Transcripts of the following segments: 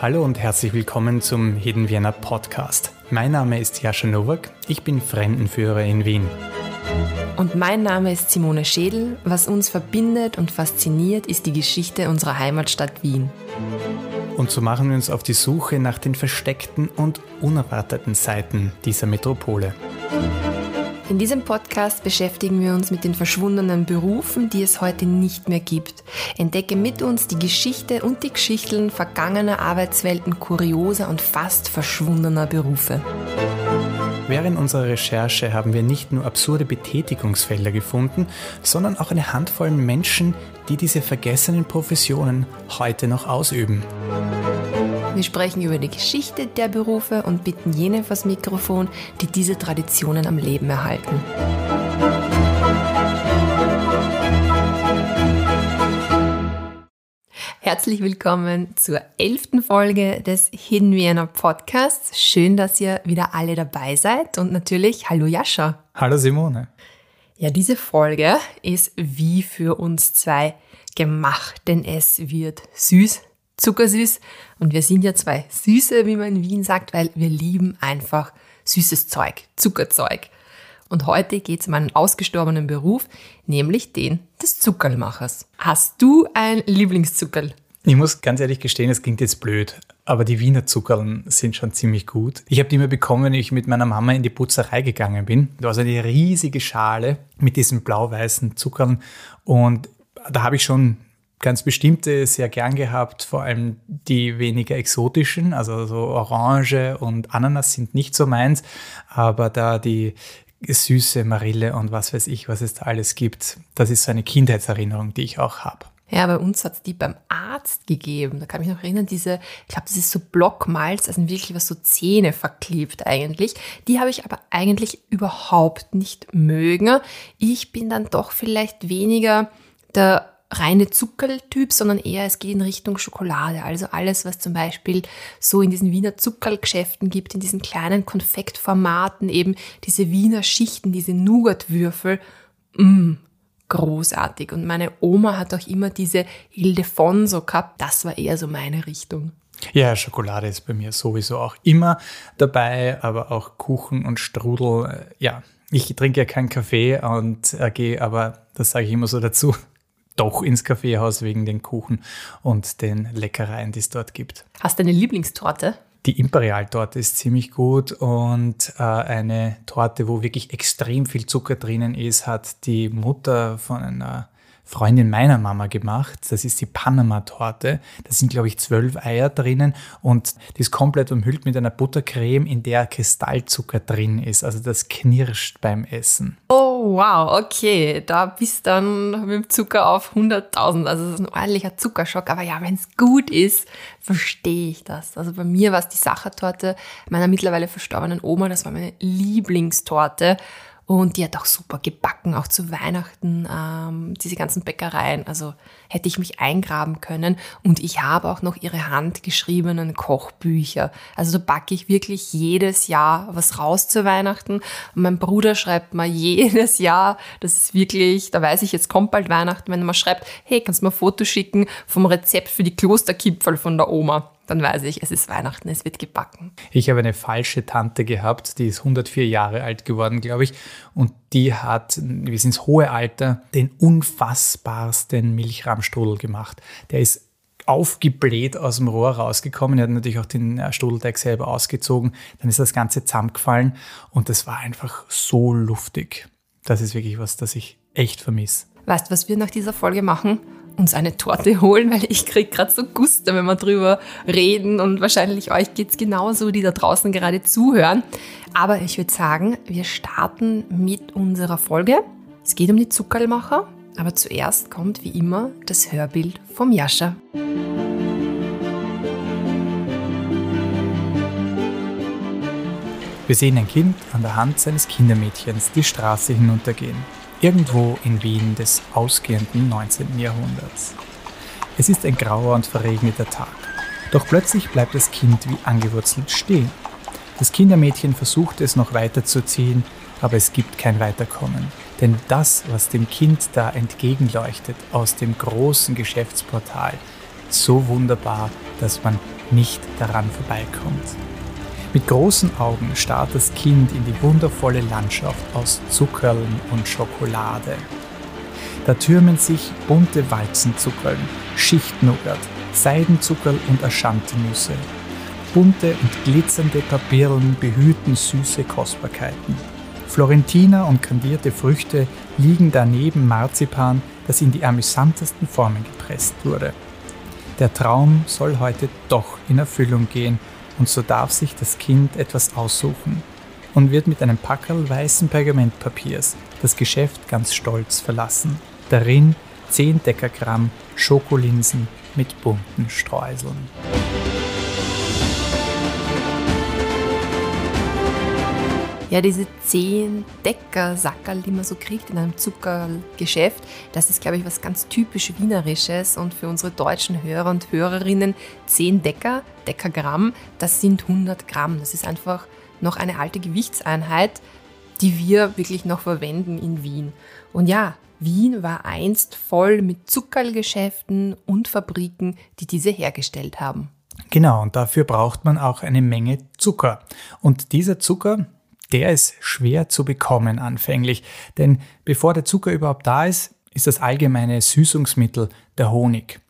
Hallo und herzlich willkommen zum Hidden Vienna Podcast. Mein Name ist Jascha Nowak, ich bin Fremdenführer in Wien. Und mein Name ist Simone Schädel. Was uns verbindet und fasziniert, ist die Geschichte unserer Heimatstadt Wien. Und so machen wir uns auf die Suche nach den versteckten und unerwarteten Seiten dieser Metropole. In diesem Podcast beschäftigen wir uns mit den verschwundenen Berufen, die es heute nicht mehr gibt. Entdecke mit uns die Geschichte und die Geschichten vergangener Arbeitswelten kurioser und fast verschwundener Berufe. Während unserer Recherche haben wir nicht nur absurde Betätigungsfelder gefunden, sondern auch eine Handvoll Menschen, die diese vergessenen Professionen heute noch ausüben. Wir sprechen über die Geschichte der Berufe und bitten jene vors Mikrofon, die diese Traditionen am Leben erhalten. Herzlich willkommen zur elften Folge des Hidden Vienna Podcasts. Schön, dass ihr wieder alle dabei seid und natürlich Hallo Jascha. Hallo Simone. Ja, diese Folge ist wie für uns zwei gemacht, denn es wird süß, zuckersüß und wir sind ja zwei Süße, wie man in Wien sagt, weil wir lieben einfach süßes Zeug, Zuckerzeug. Und heute geht es um einen ausgestorbenen Beruf, nämlich den des Zuckerlmachers. Hast du ein Lieblingszuckerl? Ich muss ganz ehrlich gestehen, es klingt jetzt blöd, aber die Wiener Zuckerln sind schon ziemlich gut. Ich habe die immer bekommen, wenn ich mit meiner Mama in die Putzerei gegangen bin. Da war so eine riesige Schale mit diesen blau-weißen Zuckerln und da habe ich schon ganz bestimmte sehr gern gehabt, vor allem die weniger exotischen, also so Orange und Ananas sind nicht so meins, aber da die süße Marille und was weiß ich, was es da alles gibt, das ist so eine Kindheitserinnerung, die ich auch habe. Ja, bei uns hat die beim Arzt gegeben. Da kann ich mich noch erinnern, diese, ich glaube, das ist so Blockmalz, also wirklich was so Zähne verklebt eigentlich. Die habe ich aber eigentlich überhaupt nicht mögen. Ich bin dann doch vielleicht weniger der reine Zuckerltyp, sondern eher es geht in Richtung Schokolade. Also alles, was zum Beispiel so in diesen Wiener Zuckerlgeschäften gibt, in diesen kleinen Konfektformaten, eben diese Wiener Schichten, diese Nougatwürfel, mh, großartig. Und meine Oma hat auch immer diese Ildefonso gehabt. Das war eher so meine Richtung. Ja, Schokolade ist bei mir sowieso auch immer dabei, aber auch Kuchen und Strudel. Ja, ich trinke ja keinen Kaffee und äh, gehe aber, das sage ich immer so dazu, doch ins Kaffeehaus wegen den Kuchen und den Leckereien, die es dort gibt. Hast du eine Lieblingstorte? Die Imperialtorte ist ziemlich gut und äh, eine Torte, wo wirklich extrem viel Zucker drinnen ist, hat die Mutter von einer Freundin meiner Mama gemacht. Das ist die Panama-Torte. Da sind, glaube ich, zwölf Eier drinnen und die ist komplett umhüllt mit einer Buttercreme, in der Kristallzucker drin ist. Also das knirscht beim Essen. Oh, wow, okay. Da bist dann mit dem Zucker auf 100.000. Also das ist ein ordentlicher Zuckerschock. Aber ja, wenn es gut ist, verstehe ich das. Also bei mir war es die Sachertorte meiner mittlerweile verstorbenen Oma. Das war meine Lieblingstorte. Und die hat auch super gebacken, auch zu Weihnachten, ähm, diese ganzen Bäckereien. Also hätte ich mich eingraben können. Und ich habe auch noch ihre handgeschriebenen Kochbücher. Also da backe ich wirklich jedes Jahr was raus zu Weihnachten. Und mein Bruder schreibt mal jedes Jahr, das ist wirklich, da weiß ich, jetzt kommt bald Weihnachten, wenn er mal schreibt, hey, kannst du mal ein Foto schicken vom Rezept für die Klosterkipferl von der Oma dann weiß ich, es ist Weihnachten, es wird gebacken. Ich habe eine falsche Tante gehabt, die ist 104 Jahre alt geworden, glaube ich, und die hat bis ins hohe Alter den unfassbarsten Milchramstrudel gemacht. Der ist aufgebläht aus dem Rohr rausgekommen. Er hat natürlich auch den äh, Strudelteig selber ausgezogen. Dann ist das Ganze zusammengefallen und das war einfach so luftig. Das ist wirklich was, das ich echt vermisse. Weißt du, was wir nach dieser Folge machen? Uns eine Torte holen, weil ich kriege gerade so Guster, wenn wir drüber reden und wahrscheinlich euch geht es genauso, die da draußen gerade zuhören. Aber ich würde sagen, wir starten mit unserer Folge. Es geht um die Zuckerlmacher, aber zuerst kommt wie immer das Hörbild vom Jascha. Wir sehen ein Kind an der Hand seines Kindermädchens die Straße hinuntergehen irgendwo in Wien des ausgehenden 19. Jahrhunderts. Es ist ein grauer und verregneter Tag. Doch plötzlich bleibt das Kind wie angewurzelt stehen. Das Kindermädchen versucht es noch weiterzuziehen, aber es gibt kein Weiterkommen. Denn das, was dem Kind da entgegenleuchtet aus dem großen Geschäftsportal, so wunderbar, dass man nicht daran vorbeikommt. Mit großen Augen starrt das Kind in die wundervolle Landschaft aus Zuckerln und Schokolade. Da türmen sich bunte Walzenzuckerln, Schichtnougat, Seidenzuckerl und Aschantenüsse. Bunte und glitzernde Papierlen behüten süße Kostbarkeiten. Florentiner und kandierte Früchte liegen daneben Marzipan, das in die amüsantesten Formen gepresst wurde. Der Traum soll heute doch in Erfüllung gehen und so darf sich das Kind etwas aussuchen und wird mit einem Packerl weißen Pergamentpapiers das Geschäft ganz stolz verlassen. Darin 10 Dekagramm Schokolinsen mit bunten Streuseln. Ja, diese 10 Decker Sackerl, die man so kriegt in einem Zuckergeschäft, das ist, glaube ich, was ganz typisch Wienerisches. Und für unsere deutschen Hörer und Hörerinnen, 10 Decker, Deckergramm, das sind 100 Gramm. Das ist einfach noch eine alte Gewichtseinheit, die wir wirklich noch verwenden in Wien. Und ja, Wien war einst voll mit Zuckerlgeschäften und Fabriken, die diese hergestellt haben. Genau, und dafür braucht man auch eine Menge Zucker. Und dieser Zucker, der ist schwer zu bekommen anfänglich, denn bevor der Zucker überhaupt da ist, ist das allgemeine Süßungsmittel der Honig.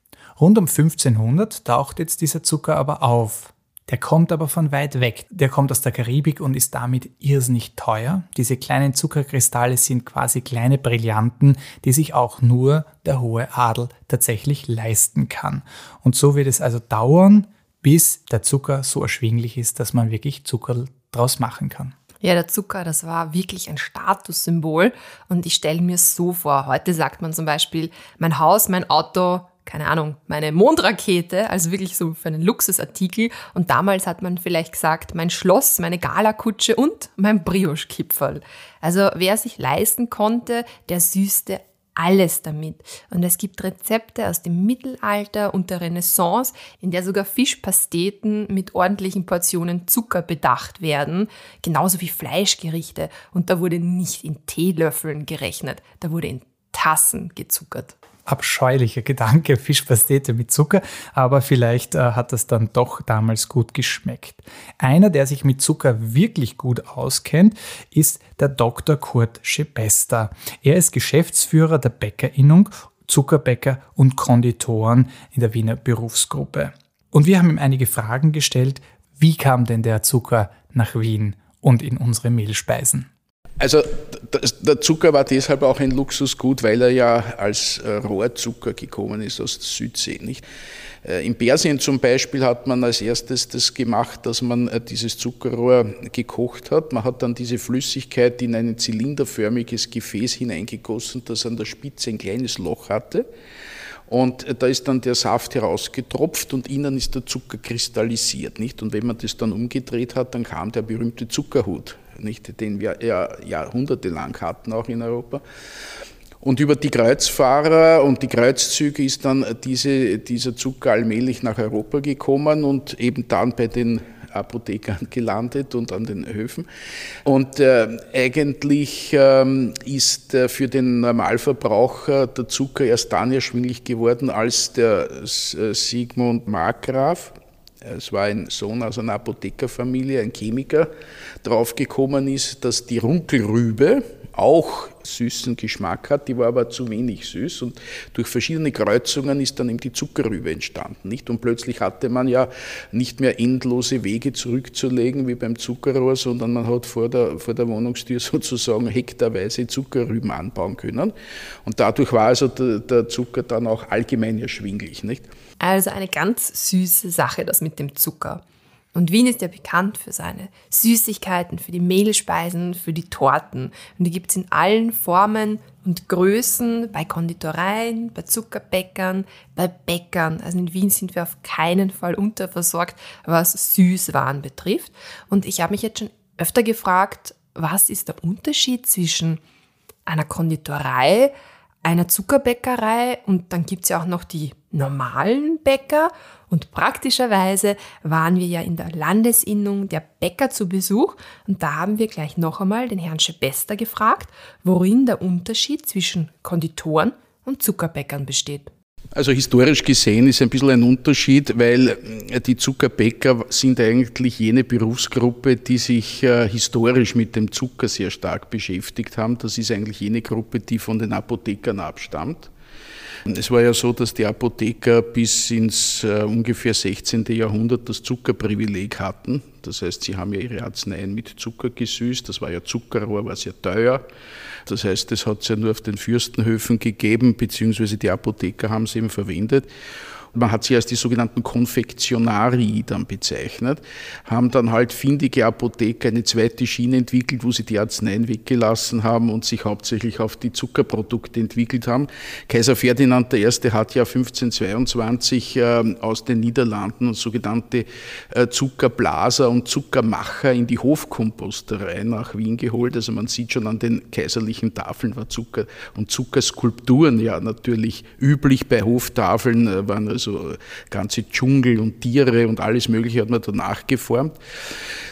Rund um 1500 taucht jetzt dieser Zucker aber auf. Der kommt aber von weit weg. Der kommt aus der Karibik und ist damit irrsinnig teuer. Diese kleinen Zuckerkristalle sind quasi kleine Brillanten, die sich auch nur der hohe Adel tatsächlich leisten kann. Und so wird es also dauern, bis der Zucker so erschwinglich ist, dass man wirklich Zucker draus machen kann. Ja, der Zucker, das war wirklich ein Statussymbol. Und ich stelle mir so vor, heute sagt man zum Beispiel, mein Haus, mein Auto, keine Ahnung, meine Mondrakete, also wirklich so für einen Luxusartikel. Und damals hat man vielleicht gesagt, mein Schloss, meine Galakutsche und mein Brioche-Kipferl. Also wer sich leisten konnte, der süßte alles damit. Und es gibt Rezepte aus dem Mittelalter und der Renaissance, in der sogar Fischpasteten mit ordentlichen Portionen Zucker bedacht werden, genauso wie Fleischgerichte. Und da wurde nicht in Teelöffeln gerechnet, da wurde in Tassen gezuckert abscheulicher Gedanke, Fischpastete mit Zucker, aber vielleicht äh, hat das dann doch damals gut geschmeckt. Einer, der sich mit Zucker wirklich gut auskennt, ist der Dr. Kurt Schebester. Er ist Geschäftsführer der Bäckerinnung, Zuckerbäcker und Konditoren in der Wiener Berufsgruppe. Und wir haben ihm einige Fragen gestellt, wie kam denn der Zucker nach Wien und in unsere Mehlspeisen? Also der Zucker war deshalb auch ein Luxusgut, weil er ja als äh, Rohrzucker gekommen ist aus der Südsee. Nicht? Äh, in Persien zum Beispiel hat man als erstes das gemacht, dass man äh, dieses Zuckerrohr gekocht hat. Man hat dann diese Flüssigkeit in ein zylinderförmiges Gefäß hineingegossen, das an der Spitze ein kleines Loch hatte. Und da ist dann der Saft herausgetropft und innen ist der Zucker kristallisiert. Nicht? Und wenn man das dann umgedreht hat, dann kam der berühmte Zuckerhut nicht, den wir ja jahrhundertelang hatten, auch in Europa. Und über die Kreuzfahrer und die Kreuzzüge ist dann diese, dieser Zucker allmählich nach Europa gekommen und eben dann bei den Apothekern gelandet und an den Höfen. Und äh, eigentlich ähm, ist äh, für den Normalverbraucher der Zucker erst dann erschwinglich geworden, als der äh, Sigmund Markgraf, es war ein Sohn aus einer Apothekerfamilie, ein Chemiker, draufgekommen ist, dass die Runkelrübe auch süßen Geschmack hat, die war aber zu wenig süß und durch verschiedene Kreuzungen ist dann eben die Zuckerrübe entstanden. Nicht? Und plötzlich hatte man ja nicht mehr endlose Wege zurückzulegen wie beim Zuckerrohr, sondern man hat vor der, vor der Wohnungstür sozusagen hektarweise Zuckerrüben anbauen können. Und dadurch war also der, der Zucker dann auch allgemein erschwinglich. Nicht? Also eine ganz süße Sache, das mit dem Zucker. Und Wien ist ja bekannt für seine Süßigkeiten, für die Mehlspeisen, für die Torten. Und die gibt es in allen Formen und Größen, bei Konditoreien, bei Zuckerbäckern, bei Bäckern. Also in Wien sind wir auf keinen Fall unterversorgt, was Süßwaren betrifft. Und ich habe mich jetzt schon öfter gefragt, was ist der Unterschied zwischen einer Konditorei, einer Zuckerbäckerei und dann gibt es ja auch noch die normalen Familienbäcker und praktischerweise waren wir ja in der Landesinnung der Bäcker zu Besuch und da haben wir gleich noch einmal den Herrn Schebester gefragt, worin der Unterschied zwischen Konditoren und Zuckerbäckern besteht. Also historisch gesehen ist ein bisschen ein Unterschied, weil äh, die Zuckerbäcker sind eigentlich jene Berufsgruppe, die sich äh, historisch mit dem Zucker sehr stark beschäftigt haben. Das ist eigentlich jene Gruppe, die von den Apothekern abstammt. Es war ja so, dass die Apotheker bis ins äh, ungefähr 16. Jahrhundert das Zuckerprivileg hatten. Das heißt, sie haben ja ihre Arzneien mit Zucker gesüßt. Das war ja Zuckerrohr, war sehr teuer. Das heißt, das hat es ja nur auf den Fürstenhöfen gegeben, beziehungsweise die Apotheker haben es eben verwendet. Man hat sie als die sogenannten Konfektionari dann bezeichnet, haben dann halt findige Apotheker eine zweite Schiene entwickelt, wo sie die Arzneien weggelassen haben und sich hauptsächlich auf die Zuckerprodukte entwickelt haben. Kaiser Ferdinand I. hat ja 1522 äh, aus den Niederlanden sogenannte äh, Zuckerblaser und Zuckermacher in die Hofkomposterei nach Wien geholt. Also man sieht schon an den kaiserlichen Tafeln war Zucker und Zuckerskulpturen ja natürlich üblich bei Hoftafeln äh, waren also ganze Dschungel und Tiere und alles Mögliche hat man danach geformt.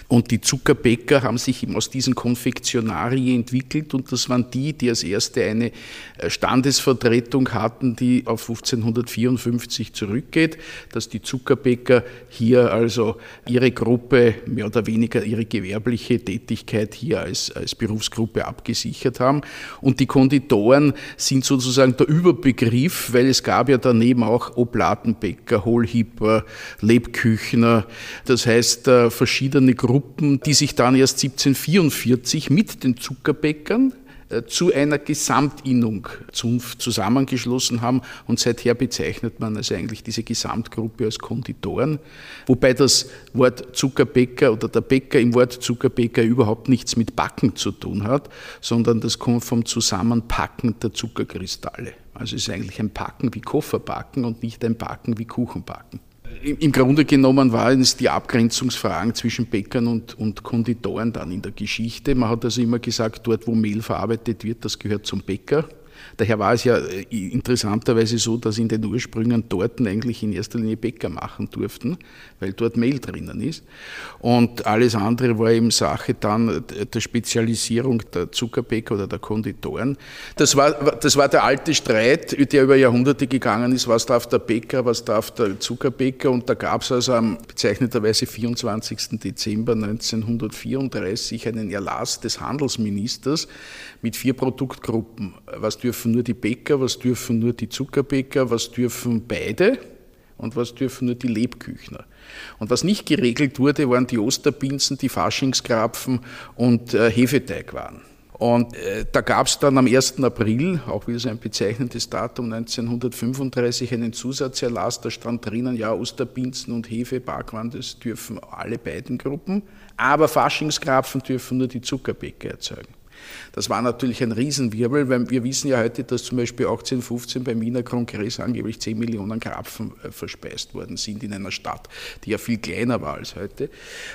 Und die Zuckerbäcker haben sich eben aus diesen Konfektionarien entwickelt und das waren die, die als erste eine äh, Standesvertretung hatten, die auf 1554 zurückgeht, dass die Zuckerbäcker hier also ihre Gruppe, mehr oder weniger ihre gewerbliche Tätigkeit hier als, als Berufsgruppe abgesichert haben. Und die Konditoren sind sozusagen der Überbegriff, weil es gab ja daneben auch Oblatenbäcker, Hohlhipper, Lebküchner, das heißt äh, verschiedene Gruppen, Gruppen, die sich dann erst 1744 mit den Zuckerbäckern äh, zu einer Gesamtinnung zusammengeschlossen haben und seither bezeichnet man also eigentlich diese Gesamtgruppe als Konditoren, wobei das Wort Zuckerbäcker oder der Bäcker im Wort Zuckerbäcker überhaupt nichts mit Backen zu tun hat, sondern das kommt vom Zusammenpacken der Zuckerkristalle. Also es ist eigentlich ein Packen wie Kofferbacken und nicht ein Backen wie Kuchenbacken. Im Grunde genommen waren es die Abgrenzungsfragen zwischen Bäckern und, und Konditoren dann in der Geschichte. Man hat also immer gesagt, dort wo Mehl verarbeitet wird, das gehört zum Bäcker. Daher war es ja äh, interessanterweise so, dass in den Ursprüngen dort eigentlich in erster Linie Bäcker machen durften, weil dort Mehl drinnen ist. Und alles andere war eben Sache dann der Spezialisierung der Zuckerbäcker oder der Konditoren. Das war, das war der alte Streit, der über Jahrhunderte gegangen ist, was darf der Bäcker, was darf der Zuckerbäcker. Und da gab es also am bezeichneterweise 24. Dezember 1934 einen Erlass des Handelsministers mit vier Produktgruppen. Was dürfen nur die Bäcker, was dürfen nur die Zuckerbäcker, was dürfen beide und was dürfen nur die Lebküchner. Und was nicht geregelt wurde, waren die Osterpinsen, die Faschingskrapfen und äh, Hefeteig waren. Und äh, da gab es dann am 1. April, auch wieder so ein bezeichnendes Datum, 1935, einen Zusatzerlass, da stand drinnen, ja, Osterpinzen und Hefe, Backwaren, das dürfen alle beiden Gruppen, aber Faschingskrapfen dürfen nur die Zuckerbäcker erzeugen. Das war natürlich ein Riesenwirbel, weil wir wissen ja heute, dass zum Beispiel 1815 beim Wiener Kongress angeblich 10 Millionen Krapfen äh, verspeist worden sind in einer Stadt, die ja viel kleiner war als heute.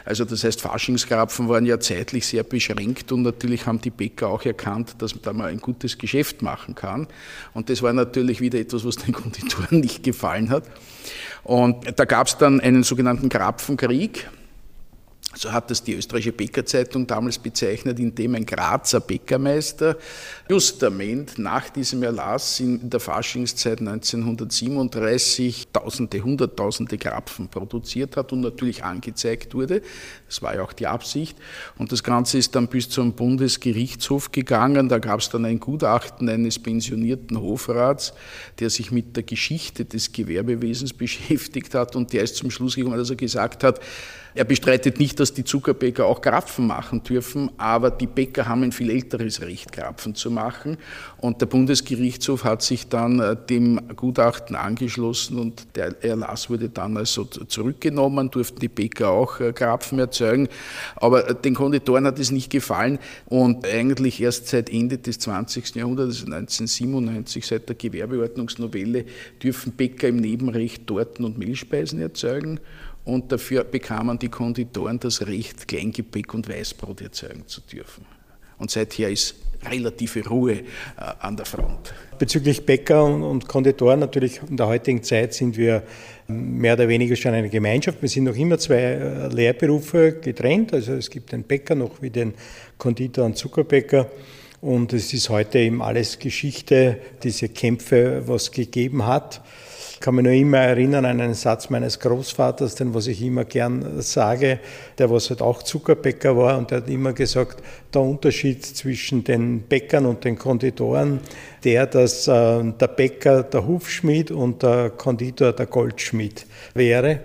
Also das heißt, Faschingskrapfen waren ja zeitlich sehr beschränkt und natürlich haben die Bäcker auch erkannt, dass man da mal ein gutes Geschäft machen kann. Und das war natürlich wieder etwas, was den Konditoren nicht gefallen hat. Und da gab es dann einen sogenannten Krapfenkrieg so hat es die österreichische Bäckerzeitung damals bezeichnet, indem ein Grazer Bäckermeister justament nach diesem Erlass in der Faschingszeit 1937 Tausende, Hunderttausende Krapfen produziert hat und natürlich angezeigt wurde. Das war ja auch die Absicht. Und das Ganze ist dann bis zum Bundesgerichtshof gegangen. Da gab es dann ein Gutachten eines pensionierten Hofrats, der sich mit der Geschichte des Gewerbewesens beschäftigt hat und der ist zum Schluss gekommen, dass er gesagt hat, er bestreitet nicht, dass die Zuckerbäcker auch Krapfen machen dürfen, aber die Bäcker haben ein viel älteres Recht, Krapfen zu machen. Und der Bundesgerichtshof hat sich dann äh, dem Gutachten angeschlossen und der Erlass wurde dann also zurückgenommen, durften die Bäcker auch äh, Krapfen erzeugen. Aber äh, den Konditoren hat es nicht gefallen und eigentlich erst seit Ende des 20. Jahrhunderts, 1997, seit der Gewerbeordnungsnovelle, dürfen Bäcker im Nebenrecht Torten und Mehlspeisen erzeugen und dafür bekamen die Konditoren das Recht, Kleingebäck und Weißbrot erzeugen zu dürfen. Und seither ist relative Ruhe äh, an der Front. Bezüglich Bäcker und Konditoren natürlich in der heutigen Zeit sind wir mehr oder weniger schon eine Gemeinschaft. Wir sind noch immer zwei äh, Lehrberufe getrennt. Also es gibt den Bäcker noch wie den Konditor und Zuckerbäcker. Und es ist heute eben alles Geschichte, diese Kämpfe, was gegeben hat. Kann mich nur immer erinnern an einen Satz meines Großvaters, den was ich immer gern sage, der was halt auch Zuckerbäcker war und der hat immer gesagt, der Unterschied zwischen den Bäckern und den Konditoren, der, dass äh, der Bäcker der Hufschmied und der Konditor der Goldschmied wäre.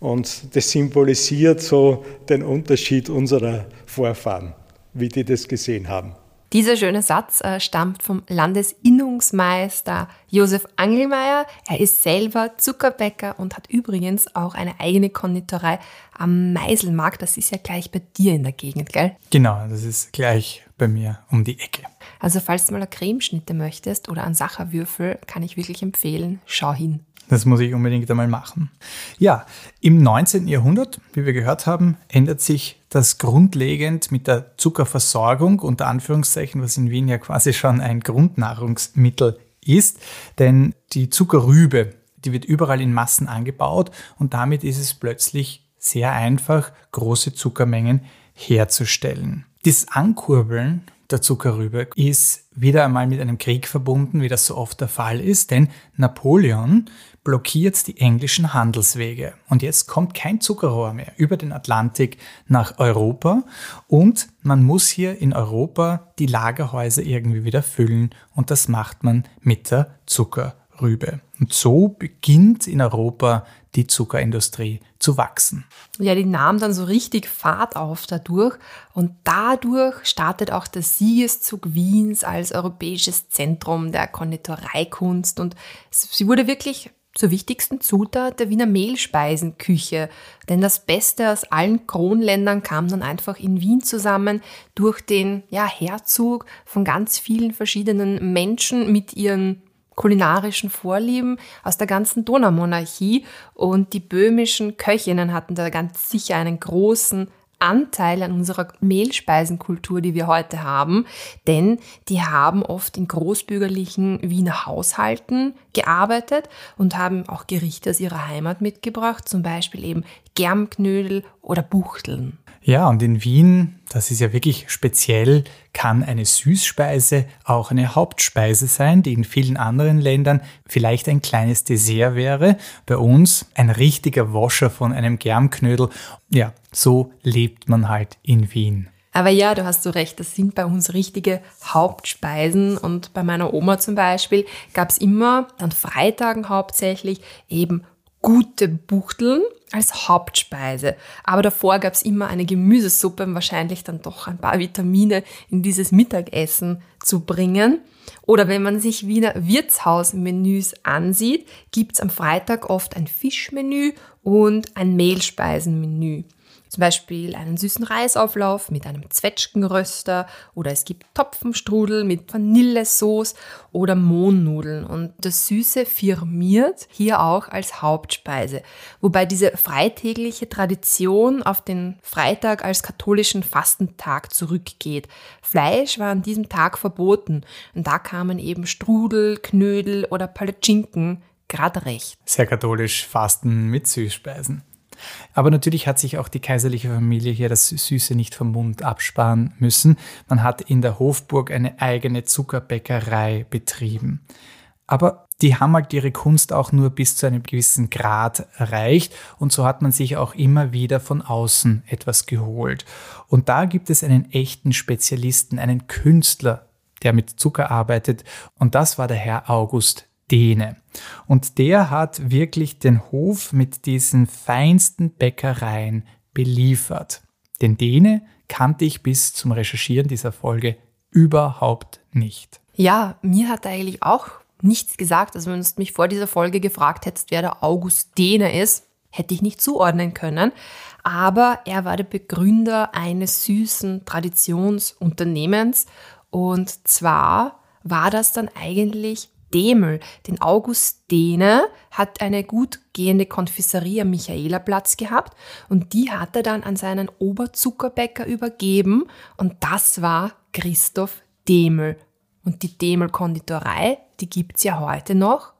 Und das symbolisiert so den Unterschied unserer Vorfahren, wie die das gesehen haben. Dieser schöne Satz äh, stammt vom Landesinnungsmeister Josef Angelmeier. Er ist selber Zuckerbäcker und hat übrigens auch eine eigene Konditorei am Meiselmarkt. Das ist ja gleich bei dir in der Gegend, gell? Genau, das ist gleich bei mir um die Ecke. Also falls du mal eine Cremeschnitte möchtest oder einen Sacherwürfel, kann ich wirklich empfehlen, schau hin. Das muss ich unbedingt einmal machen. Ja, im 19. Jahrhundert, wie wir gehört haben, ändert sich das grundlegend mit der Zuckerversorgung, unter Anführungszeichen, was in Wien ja quasi schon ein Grundnahrungsmittel ist. Denn die Zuckerrübe, die wird überall in Massen angebaut und damit ist es plötzlich sehr einfach, große Zuckermengen herzustellen. Das Ankurbeln der Zuckerrübe ist wieder einmal mit einem Krieg verbunden, wie das so oft der Fall ist, denn Napoleon blockiert die englischen Handelswege. Und jetzt kommt kein Zuckerrohr mehr über den Atlantik nach Europa und man muss hier in Europa die Lagerhäuser irgendwie wieder füllen und das macht man mit der Zuckerrübe. Und so beginnt in Europa die Zuckerindustrie zu wachsen. Ja, die nahm dann so richtig Fahrt auf dadurch und dadurch startet auch der Siegeszug Wiens als europäisches Zentrum der Konditoreikunst und sie wurde wirklich zur wichtigsten Zutat der Wiener Mehlspeisenküche. Denn das Beste aus allen Kronländern kam dann einfach in Wien zusammen durch den ja, Herzog von ganz vielen verschiedenen Menschen mit ihren kulinarischen Vorlieben aus der ganzen Donaumonarchie und die böhmischen Köchinnen hatten da ganz sicher einen großen Anteil an unserer Mehlspeisenkultur, die wir heute haben, denn die haben oft in großbürgerlichen Wiener Haushalten gearbeitet und haben auch Gerichte aus ihrer Heimat mitgebracht, zum Beispiel eben Germknödel oder Buchteln. Ja, und in Wien, das ist ja wirklich speziell, kann eine Süßspeise auch eine Hauptspeise sein, die in vielen anderen Ländern vielleicht ein kleines Dessert wäre. Bei uns ein richtiger Wascher von einem Germknödel. Ja, so lebt man halt in Wien. Aber ja, du hast so recht, das sind bei uns richtige Hauptspeisen. Und bei meiner Oma zum Beispiel gab es immer an Freitagen hauptsächlich eben gute Buchteln als Hauptspeise. Aber davor gab es immer eine Gemüsesuppe, um wahrscheinlich dann doch ein paar Vitamine in dieses Mittagessen zu bringen. Oder wenn man sich Wiener Wirtshausmenüs ansieht, gibt es am Freitag oft ein Fischmenü und ein Mehlspeisenmenü. Zum Beispiel einen süßen Reisauflauf mit einem Zwetschgenröster oder es gibt Topfenstrudel mit Vanillesoße oder Mohnnudeln. Und das Süße firmiert hier auch als Hauptspeise. Wobei diese freitägliche Tradition auf den Freitag als katholischen Fastentag zurückgeht. Fleisch war an diesem Tag verboten und da kamen eben Strudel, Knödel oder Palatschinken gerade recht. Sehr katholisch Fasten mit Süßspeisen. Aber natürlich hat sich auch die kaiserliche Familie hier das Süße nicht vom Mund absparen müssen. Man hat in der Hofburg eine eigene Zuckerbäckerei betrieben. Aber die haben halt ihre Kunst auch nur bis zu einem gewissen Grad erreicht und so hat man sich auch immer wieder von außen etwas geholt. Und da gibt es einen echten Spezialisten, einen Künstler, der mit Zucker arbeitet und das war der Herr August Dehne. Und der hat wirklich den Hof mit diesen feinsten Bäckereien beliefert. Den Dehne kannte ich bis zum Recherchieren dieser Folge überhaupt nicht. Ja, mir hat er eigentlich auch nichts gesagt. Also wenn du mich vor dieser Folge gefragt hättest, wer der August Dehne ist, hätte ich nicht zuordnen können. Aber er war der Begründer eines süßen Traditionsunternehmens. Und zwar war das dann eigentlich Demel, den August Dehne, hat eine gut gehende Konfiserie am Michaelerplatz gehabt und die hat er dann an seinen Oberzuckerbäcker übergeben und das war Christoph Demel. Und die Demel-Konditorei, die gibt's ja heute noch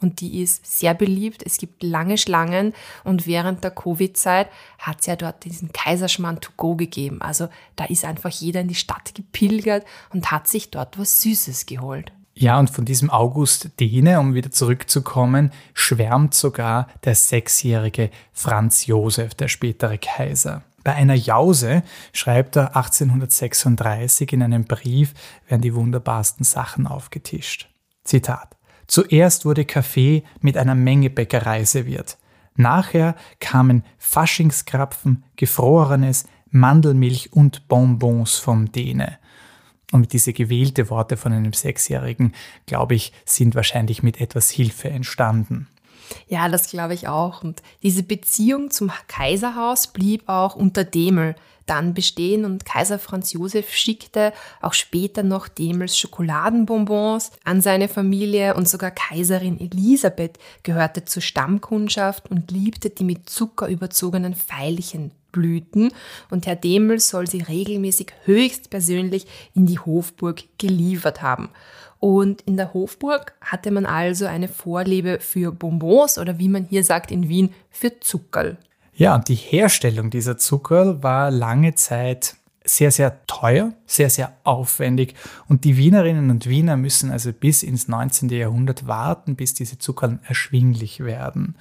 und die ist sehr beliebt. Es gibt lange Schlangen und während der Covid-Zeit hat es ja dort diesen Kaiserschmarrn to go gegeben. Also da ist einfach jeder in die Stadt gepilgert und hat sich dort was Süßes geholt. Ja, und von diesem August Dehne, um wieder zurückzukommen, schwärmt sogar der sechsjährige Franz Josef, der spätere Kaiser. Bei einer Jause schreibt er 1836 in einem Brief, werden die wunderbarsten Sachen aufgetischt. Zitat. Zuerst wurde Kaffee mit einer Menge Bäckerei serviert. Nachher kamen Faschingskrapfen, Gefrorenes, Mandelmilch und Bonbons vom Dene. Und diese gewählte Worte von einem Sechsjährigen, glaube ich, sind wahrscheinlich mit etwas Hilfe entstanden. Ja, das glaube ich auch. Und diese Beziehung zum Kaiserhaus blieb auch unter Demel dann bestehen und Kaiser Franz Josef schickte auch später noch Demels Schokoladenbonbons an seine Familie und sogar Kaiserin Elisabeth gehörte zur Stammkundschaft und liebte die mit Zucker überzogenen Veilchenblüten und Herr Demel soll sie regelmäßig höchstpersönlich in die Hofburg geliefert haben. Und in der Hofburg hatte man also eine Vorliebe für Bonbons oder wie man hier sagt in Wien, für Zuckerl. Ja, und die Herstellung dieser Zuckerl war lange Zeit sehr, sehr teuer, sehr, sehr aufwendig. Und die Wienerinnen und Wiener müssen also bis ins 19. Jahrhundert warten, bis diese Zuckerl erschwinglich werden.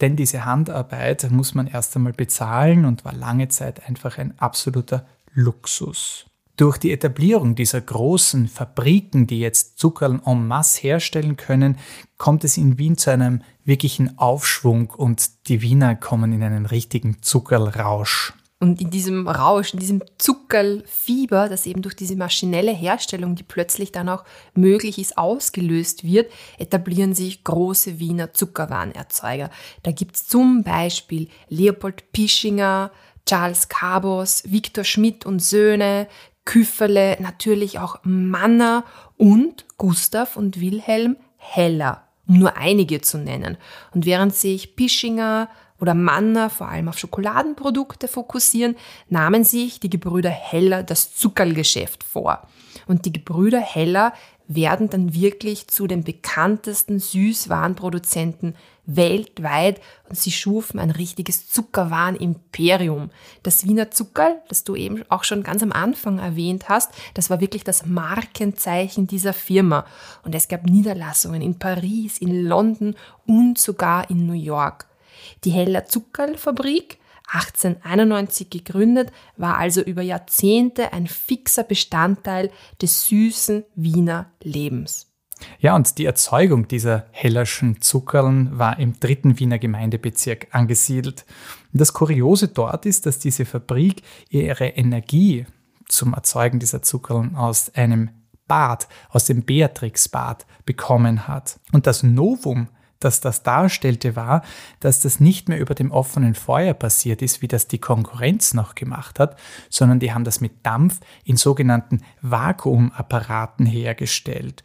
Denn diese Handarbeit muss man erst einmal bezahlen und war lange Zeit einfach ein absoluter Luxus. Durch die Etablierung dieser großen Fabriken, die jetzt Zuckerl en masse herstellen können, kommt es in Wien zu einem wirklichen Aufschwung und die Wiener kommen in einen richtigen Zuckerlrausch. Und in diesem Rausch, in diesem Zuckerlfieber, das eben durch diese maschinelle Herstellung, die plötzlich dann auch möglich ist, ausgelöst wird, etablieren sich große Wiener Zuckerwarenerzeuger. Da gibt es zum Beispiel Leopold Pischinger, Charles Cabos, Viktor Schmidt und Söhne, Küfferle, natürlich auch Manner und Gustav und Wilhelm Heller, um nur einige zu nennen. Und während sich Pischinger oder Manner vor allem auf Schokoladenprodukte fokussieren, nahmen sich die Gebrüder Heller das Zuckerlgeschäft vor. Und die Gebrüder Heller werden dann wirklich zu den bekanntesten Süßwarenproduzenten weltweit und sie schufen ein richtiges Zuckerwarenimperium. Das Wiener Zuckerl, das du eben auch schon ganz am Anfang erwähnt hast, das war wirklich das Markenzeichen dieser Firma. Und es gab Niederlassungen in Paris, in London und sogar in New York. Die Heller Zuckerlfabrik 1891 gegründet, war also über Jahrzehnte ein fixer Bestandteil des süßen Wiener Lebens. Ja, und die Erzeugung dieser hellerschen Zuckerln war im dritten Wiener Gemeindebezirk angesiedelt. Das Kuriose dort ist, dass diese Fabrik ihre Energie zum Erzeugen dieser Zuckerln aus einem Bad, aus dem Beatrixbad bekommen hat. Und das Novum das das darstellte, war, dass das nicht mehr über dem offenen Feuer passiert ist, wie das die Konkurrenz noch gemacht hat, sondern die haben das mit Dampf in sogenannten Vakuumapparaten hergestellt.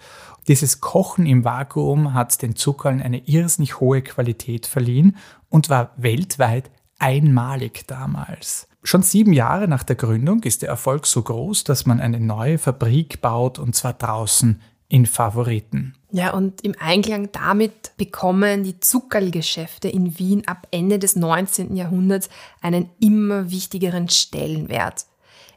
Dieses Kochen im Vakuum hat den Zuckern eine irrsinnig hohe Qualität verliehen und war weltweit einmalig damals. Schon sieben Jahre nach der Gründung ist der Erfolg so groß, dass man eine neue Fabrik baut und zwar draußen in Favoriten. Ja, und im Einklang damit bekommen die Zuckerlgeschäfte in Wien ab Ende des 19. Jahrhunderts einen immer wichtigeren Stellenwert.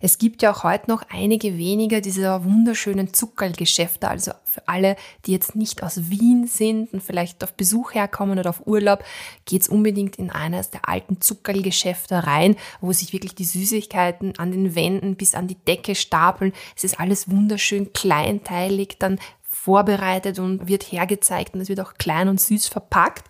Es gibt ja auch heute noch einige weniger dieser wunderschönen Zuckerlgeschäfte, also für alle, die jetzt nicht aus Wien sind und vielleicht auf Besuch herkommen oder auf Urlaub, geht's unbedingt in eines der alten Zuckerlgeschäfte rein, wo sich wirklich die Süßigkeiten an den Wänden bis an die Decke stapeln. Es ist alles wunderschön kleinteilig, dann vorbereitet und wird hergezeigt und es wird auch klein und süß verpackt.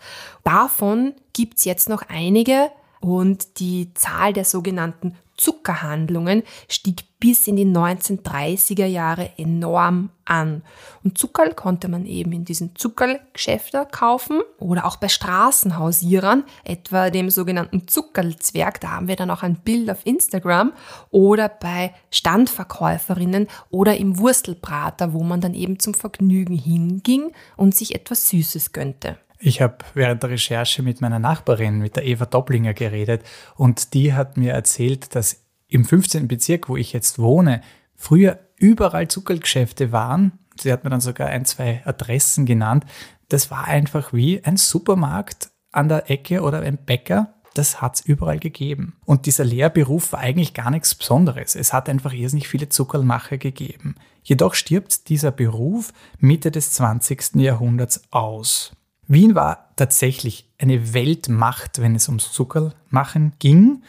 Davon gibt's jetzt noch einige und die Zahl der sogenannten Zuckerhandlungen stieg bis in die 1930er Jahre enorm an. Und Zuckerl konnte man eben in diesen Zuckerlgeschäften kaufen oder auch bei Straßenhausierern, etwa dem sogenannten Zuckerlzwerg, da haben wir dann auch ein Bild auf Instagram, oder bei Standverkäuferinnen oder im Wurstelbrater, wo man dann eben zum Vergnügen hinging und sich etwas Süßes gönnte. Ich habe während der Recherche mit meiner Nachbarin, mit der Eva Dopplinger, geredet und die hat mir erzählt, dass im 15. Bezirk, wo ich jetzt wohne, früher überall Zuckergeschäfte waren. Sie hat mir dann sogar ein, zwei Adressen genannt. Das war einfach wie ein Supermarkt an der Ecke oder ein Bäcker. Das hat es überall gegeben. Und dieser Lehrberuf war eigentlich gar nichts Besonderes. Es hat einfach irrsinnig viele Zuckermacher gegeben. Jedoch stirbt dieser Beruf Mitte des 20. Jahrhunderts aus. Wien war tatsächlich eine Weltmacht, wenn es ums Zuckermachen ging.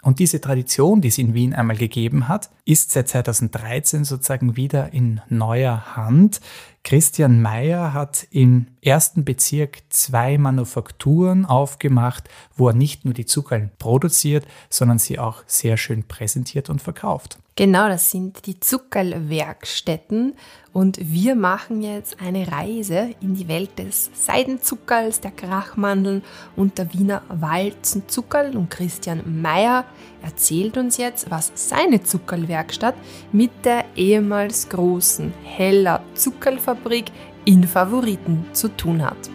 Und diese Tradition, die es in Wien einmal gegeben hat, ist seit 2013 sozusagen wieder in neuer Hand. Christian Mayer hat im ersten Bezirk zwei Manufakturen aufgemacht, wo er nicht nur die Zuckerl produziert, sondern sie auch sehr schön präsentiert und verkauft. Genau, das sind die Zuckerlwerkstätten und wir machen jetzt eine Reise in die Welt des Seidenzuckerls, der Krachmandeln und der Wiener Walzenzuckerl und Christian Mayer erzählt uns jetzt, was seine Zuckerlwerkstatt mit der ehemals großen Heller Zuckerlfabrik in Favoriten zu tun hat.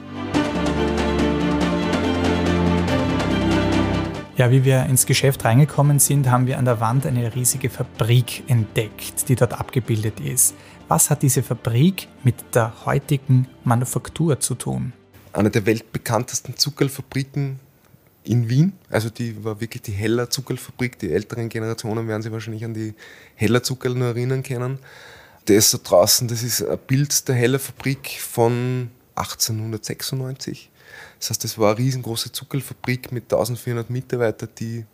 Ja, wie wir ins Geschäft reingekommen sind, haben wir an der Wand eine riesige Fabrik entdeckt, die dort abgebildet ist. Was hat diese Fabrik mit der heutigen Manufaktur zu tun? Eine der weltbekanntesten Zuckerfabriken in Wien. Also die war wirklich die Heller Zuckerfabrik. Die älteren Generationen werden sich wahrscheinlich an die Heller Zuckerl noch erinnern können. Das da draußen, das ist ein Bild der Heller Fabrik von 1896. Das heißt, das war eine riesengroße Zuckerfabrik mit 1400 Mitarbeitern, die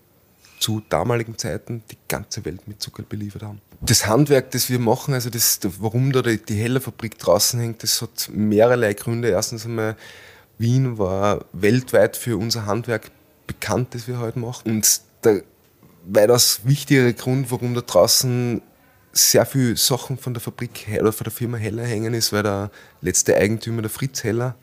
zu damaligen Zeiten die ganze Welt mit Zucker beliefert haben. Das Handwerk, das wir machen, also das, warum da die, die Heller Fabrik draußen hängt, das hat mehrerlei Gründe. Erstens einmal, Wien war weltweit für unser Handwerk bekannt, das wir heute machen. Und der weitaus wichtigere Grund, warum da draußen sehr viele Sachen von der Fabrik oder von der Firma Heller hängen, ist, weil der letzte Eigentümer, der Fritz Heller,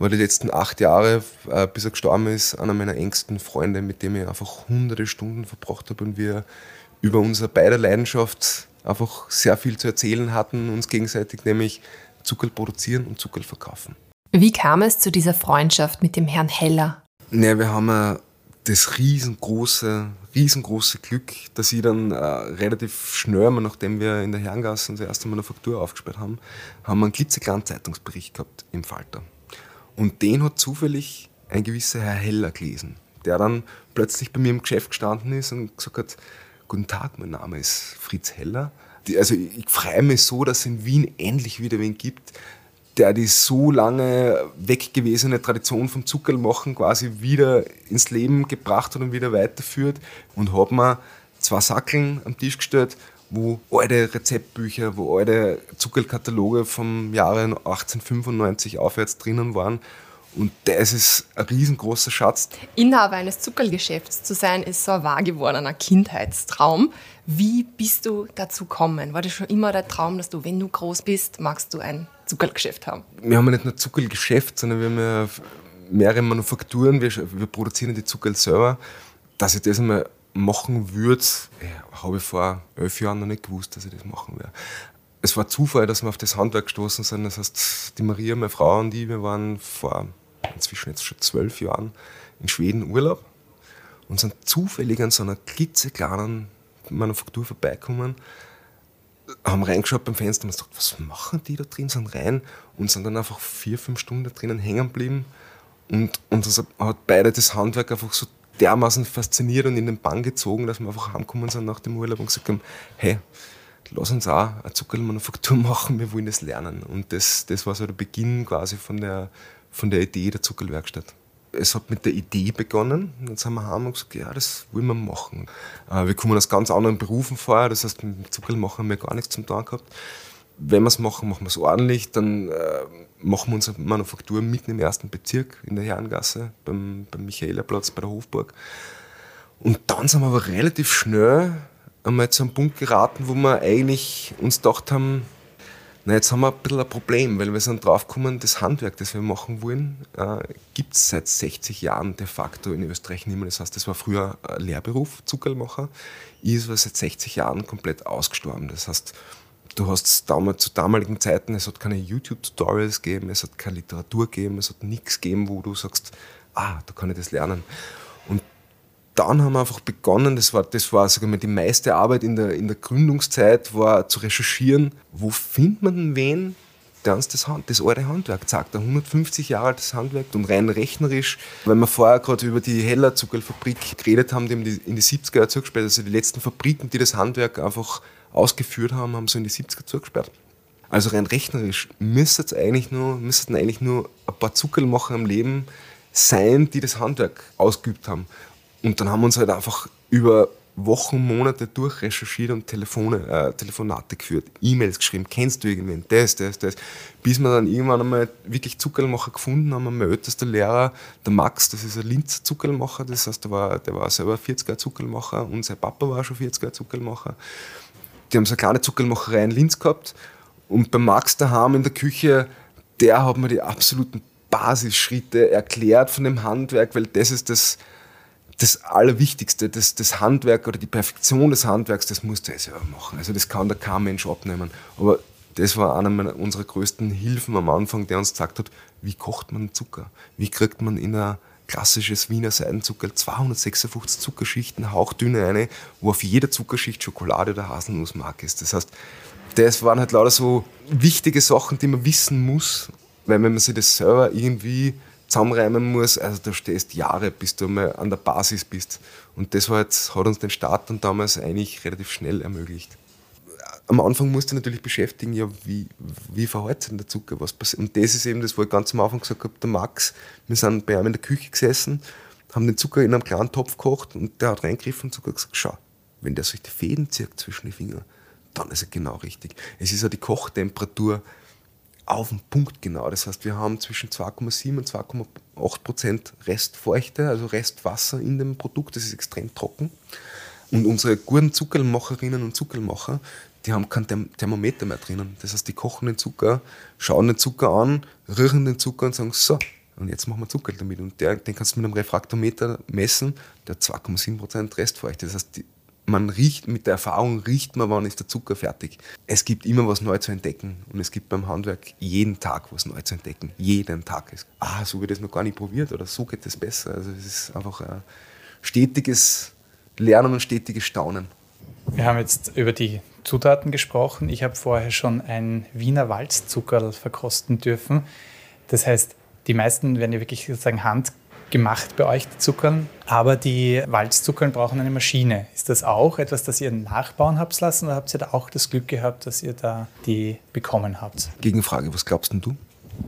war die letzten acht Jahre, äh, bis er gestorben ist, einer meiner engsten Freunde, mit dem ich einfach hunderte Stunden verbracht habe und wir über unsere beide Leidenschaft einfach sehr viel zu erzählen hatten, uns gegenseitig nämlich Zucker produzieren und Zucker verkaufen. Wie kam es zu dieser Freundschaft mit dem Herrn Heller? Naja, wir haben das riesengroße, riesengroße Glück, dass ich dann äh, relativ schnell, nachdem wir in der Herrengasse unsere erste Manufaktur aufgesperrt haben, haben wir einen klitzekleinen Zeitungsbericht gehabt im Falter. Und den hat zufällig ein gewisser Herr Heller gelesen, der dann plötzlich bei mir im Geschäft gestanden ist und gesagt hat, Guten Tag, mein Name ist Fritz Heller. Also ich freue mich so, dass es in Wien endlich wieder wen gibt, der die so lange weggewesene Tradition vom Zuckerlmachen quasi wieder ins Leben gebracht hat und wieder weiterführt. Und habe mir zwei Sackeln am Tisch gestellt, wo alte Rezeptbücher, wo alte Zuckerkataloge vom Jahre 1895 aufwärts drinnen waren. Und das ist ein riesengroßer Schatz. Inhaber eines Zuckergeschäfts zu sein, ist so ein wahr gewordener Kindheitstraum. Wie bist du dazu gekommen? War das schon immer der Traum, dass du, wenn du groß bist, magst du ein Zuckergeschäft haben? Wir haben ja nicht nur Zuckergeschäft, sondern wir haben ja mehrere Manufakturen. Wir, wir produzieren die Zucker selber. Dass ich das einmal machen würde, habe ich vor elf Jahren noch nicht gewusst, dass ich das machen werde. Es war Zufall, dass wir auf das Handwerk gestoßen sind. Das heißt, die Maria, meine Frau und ich, wir waren vor inzwischen jetzt schon zwölf Jahren in Schweden Urlaub und sind zufällig an so einer klitzekleinen Manufaktur vorbeikommen, haben reingeschaut beim Fenster und gesagt, was machen die da drin, sind rein und sind dann einfach vier, fünf Stunden drinnen hängen geblieben und uns hat beide das Handwerk einfach so dermaßen fasziniert und in den Bann gezogen, dass wir einfach heimgekommen sind nach dem Urlaub und gesagt haben, hey, lass uns auch eine Zuckermanufaktur machen, wir wollen das lernen. Und das, das war so der Beginn quasi von der, von der Idee der Zuckerwerkstatt. Es hat mit der Idee begonnen, dann sind wir heim und gesagt, ja, das wollen wir machen. Äh, wir kommen aus ganz anderen Berufen vorher, das heißt, mit Zuckerl haben wir gar nichts zum tun gehabt. Wenn wir es machen, machen wir es ordentlich, dann äh, machen wir unsere Manufaktur mitten im ersten Bezirk in der Herrengasse beim, beim Michaelerplatz bei der Hofburg. Und dann sind wir aber relativ schnell einmal zu einem Punkt geraten, wo wir eigentlich uns gedacht haben, na, jetzt haben wir ein bisschen ein Problem, weil wir sind draufgekommen, das Handwerk, das wir machen wollen, äh, gibt es seit 60 Jahren de facto in Österreich nicht mehr. Das heißt, das war früher ein Lehrberuf, Zuckerlmacher, ist aber seit 60 Jahren komplett ausgestorben. Das heißt, du hast damals, zu damaligen Zeiten, es hat keine YouTube-Tutorials gegeben, es hat keine Literatur gegeben, es hat nichts gegeben, wo du sagst, ah, da kann ich das lernen. Und dann haben wir einfach begonnen, das war, das war sogar die meiste Arbeit in der, in der Gründungszeit, war zu recherchieren, wo findet man denn wen, der uns das, Hand, das alte Handwerk zeigt. Ein 150 Jahre altes Handwerk und rein rechnerisch, weil wir vorher gerade über die Heller Zuckerfabrik geredet haben, die in die, in die 70er Jahre zugesperrt, also die letzten Fabriken, die das Handwerk einfach ausgeführt haben, haben so in die 70er zugesperrt. Also rein rechnerisch müssten eigentlich nur, müssten eigentlich nur ein paar Zuckermacher im Leben sein, die das Handwerk ausgeübt haben. Und dann haben wir uns halt einfach über Wochen, Monate durchrecherchiert und Telefone, äh, Telefonate geführt, E-Mails geschrieben, kennst du irgendwen, das, das, das. Bis wir dann irgendwann einmal wirklich Zuckerlmacher gefunden haben. Mein ältester Lehrer, der Max, das ist ein Linzer Zuckerlmacher, das heißt, der war, der war selber 40er Zuckerlmacher und sein Papa war schon 40er Zuckerlmacher. Die haben so eine kleine Zuckerlmacherei in Linz gehabt und bei Max daheim in der Küche, der hat mir die absoluten Basisschritte erklärt von dem Handwerk, weil das ist das, das Allerwichtigste, das, das Handwerk oder die Perfektion des Handwerks, das musst du selber machen. Also das kann da kein Mensch abnehmen. Aber das war einer meiner, unserer größten Hilfen am Anfang, der uns gesagt hat, wie kocht man Zucker? Wie kriegt man in ein klassisches Wiener Seidenzucker 256 Zuckerschichten, hauchdünne eine, wo auf jeder Zuckerschicht Schokolade oder Haselnussmark ist. Das heißt, das waren halt lauter so wichtige Sachen, die man wissen muss, weil wenn man sich das selber irgendwie zusammenreimen muss, also da stehst Jahre, bis du mal an der Basis bist. Und das jetzt, hat uns den Start dann damals eigentlich relativ schnell ermöglicht. Am Anfang musste ich natürlich beschäftigen, ja, wie, wie verhält sich der Zucker, was passiert. Und das ist eben das, wo ich ganz am Anfang gesagt habe, der Max, wir sind bei ihm in der Küche gesessen, haben den Zucker in einem kleinen Topf gekocht und der hat reingegriffen und sogar gesagt, schau, wenn der solche Fäden zieht zwischen die Finger, dann ist er genau richtig. Es ist ja die Kochtemperatur auf den Punkt genau. Das heißt, wir haben zwischen 2,7 und 2,8 Prozent Restfeuchte, also Restwasser in dem Produkt. Das ist extrem trocken. Und unsere guten Zuckermacherinnen und Zuckermacher, die haben kein Thermometer mehr drinnen. Das heißt, die kochen den Zucker, schauen den Zucker an, rühren den Zucker und sagen, so, und jetzt machen wir Zucker damit. Und der, den kannst du mit einem Refraktometer messen, der hat 2,7% Restfeuchte. Das heißt, die, man riecht, mit der Erfahrung riecht man, wann ist der Zucker fertig. Es gibt immer was neu zu entdecken und es gibt beim Handwerk jeden Tag was neu zu entdecken. Jeden Tag ist, ah, so wird das noch gar nicht probiert oder so geht es besser. Also es ist einfach ein stetiges Lernen und stetiges Staunen. Wir haben jetzt über die Zutaten gesprochen. Ich habe vorher schon ein Wiener Walzzuckerl verkosten dürfen. Das heißt, die meisten werden ja wirklich sozusagen Hand gemacht bei euch, die Zuckern. Aber die Walzzuckern brauchen eine Maschine. Ist das auch etwas, das ihr nachbauen habt lassen oder habt ihr da auch das Glück gehabt, dass ihr da die bekommen habt? Gegenfrage, was glaubst denn du?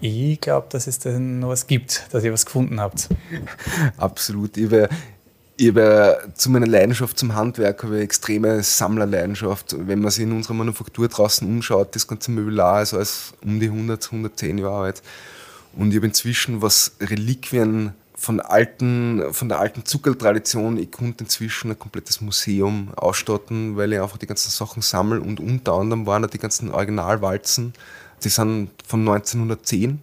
Ich glaube, dass es da noch was gibt, dass ihr was gefunden habt. Absolut. Ich habe, ich habe zu meiner Leidenschaft zum Handwerk habe ich extreme Sammlerleidenschaft. Wenn man sich in unserer Manufaktur draußen umschaut, das ganze Möbelar ist alles um die 100, 110 Jahre alt. Und ich habe inzwischen, was Reliquien von, alten, von der alten Zuckertradition, ich konnte inzwischen ein komplettes Museum ausstatten, weil ich einfach die ganzen Sachen sammle und unter anderem waren da die ganzen Originalwalzen, die sind von 1910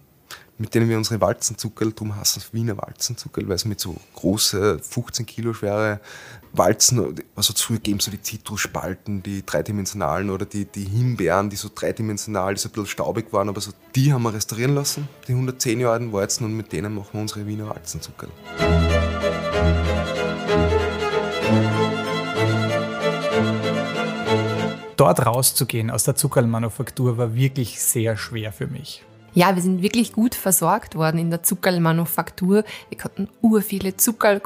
mit denen wir unsere Walzenzuckerl, darum heißen es Wiener Walzenzuckerl, weil es mit so große, 15 Kilo schwere Walzen, also geben so die Zitrusspalten, die dreidimensionalen oder die, die Himbeeren, die so dreidimensional, die so ein bisschen staubig waren, aber so die haben wir restaurieren lassen, die 110 Jahre alten Walzen und mit denen machen wir unsere Wiener Walzenzuckerl. Dort rauszugehen aus der Zuckerlmanufaktur war wirklich sehr schwer für mich. Ja, wir sind wirklich gut versorgt worden in der Zuckerlmanufaktur. Wir konnten ur viele Zuckerl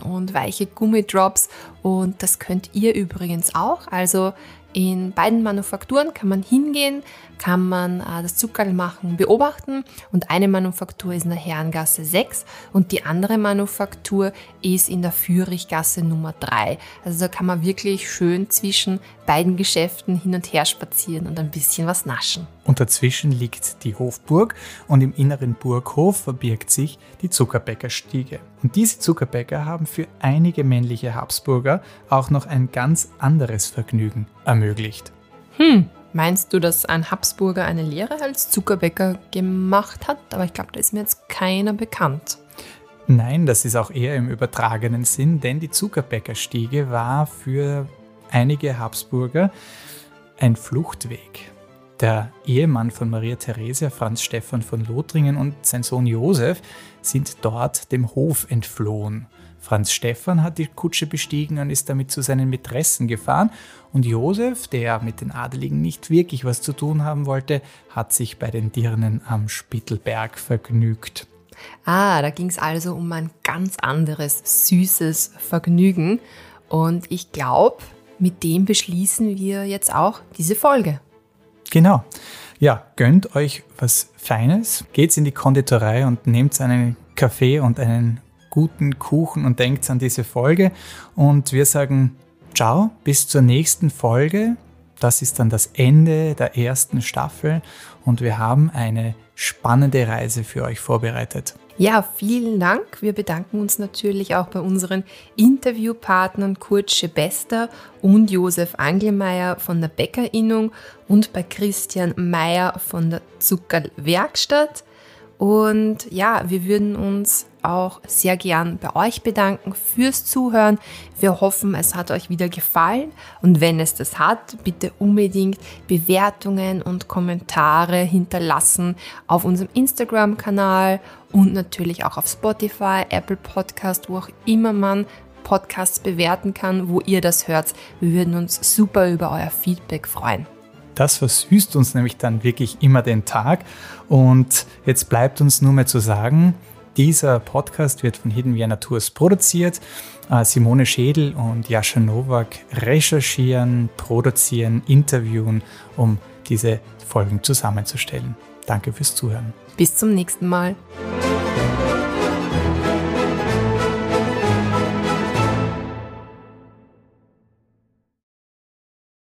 und weiche Gummidrops und das könnt ihr übrigens auch. Also in beiden Manufakturen kann man hingehen, kann man äh, das Zuckerlmachen beobachten und eine Manufaktur ist in der Herrengasse 6 und die andere Manufaktur ist in der Führichgasse Nummer 3. Also da kann man wirklich schön zwischen beiden Geschäften hin und her spazieren und ein bisschen was naschen. Und dazwischen liegt die Hofburg und im inneren Burghof verbirgt sich die Zuckerbäckerstiege. Und diese Zuckerbäcker haben für einige männliche Habsburger auch noch ein ganz anderes Vergnügen ermöglicht. Hm, meinst du, dass ein Habsburger eine Lehre als Zuckerbäcker gemacht hat? Aber ich glaube, da ist mir jetzt keiner bekannt. Nein, das ist auch eher im übertragenen Sinn, denn die Zuckerbäckerstiege war für einige Habsburger ein Fluchtweg. Der Ehemann von Maria Theresia, Franz Stephan von Lothringen und sein Sohn Josef sind dort dem Hof entflohen Franz Stephan hat die Kutsche bestiegen und ist damit zu seinen Mätressen gefahren. Und Josef, der mit den Adeligen nicht wirklich was zu tun haben wollte, hat sich bei den Dirnen am Spittelberg vergnügt. Ah, da ging es also um ein ganz anderes, süßes Vergnügen. Und ich glaube, mit dem beschließen wir jetzt auch diese Folge. Genau. Ja, gönnt euch was Feines, geht's in die Konditorei und nehmt einen Kaffee und einen guten Kuchen und denkt an diese Folge. Und wir sagen ciao, bis zur nächsten Folge. Das ist dann das Ende der ersten Staffel und wir haben eine spannende Reise für euch vorbereitet. Ja, vielen Dank. Wir bedanken uns natürlich auch bei unseren Interviewpartnern Kurt Schebester und Josef Angelmeier von der Bäckerinnung und bei Christian Meyer von der Zuckerwerkstatt. Und ja, wir würden uns auch sehr gern bei euch bedanken fürs Zuhören. Wir hoffen, es hat euch wieder gefallen. Und wenn es das hat, bitte unbedingt Bewertungen und Kommentare hinterlassen auf unserem Instagram-Kanal und natürlich auch auf Spotify, Apple Podcast, wo auch immer man Podcasts bewerten kann, wo ihr das hört. Wir würden uns super über euer Feedback freuen. Das versüßt uns nämlich dann wirklich immer den Tag. Und jetzt bleibt uns nur mehr zu sagen, dieser Podcast wird von Hidden Vienna Tours produziert. Äh, Simone Schädel und Jascha Nowak recherchieren, produzieren, interviewen, um diese Folgen zusammenzustellen. Danke fürs Zuhören. Bis zum nächsten Mal.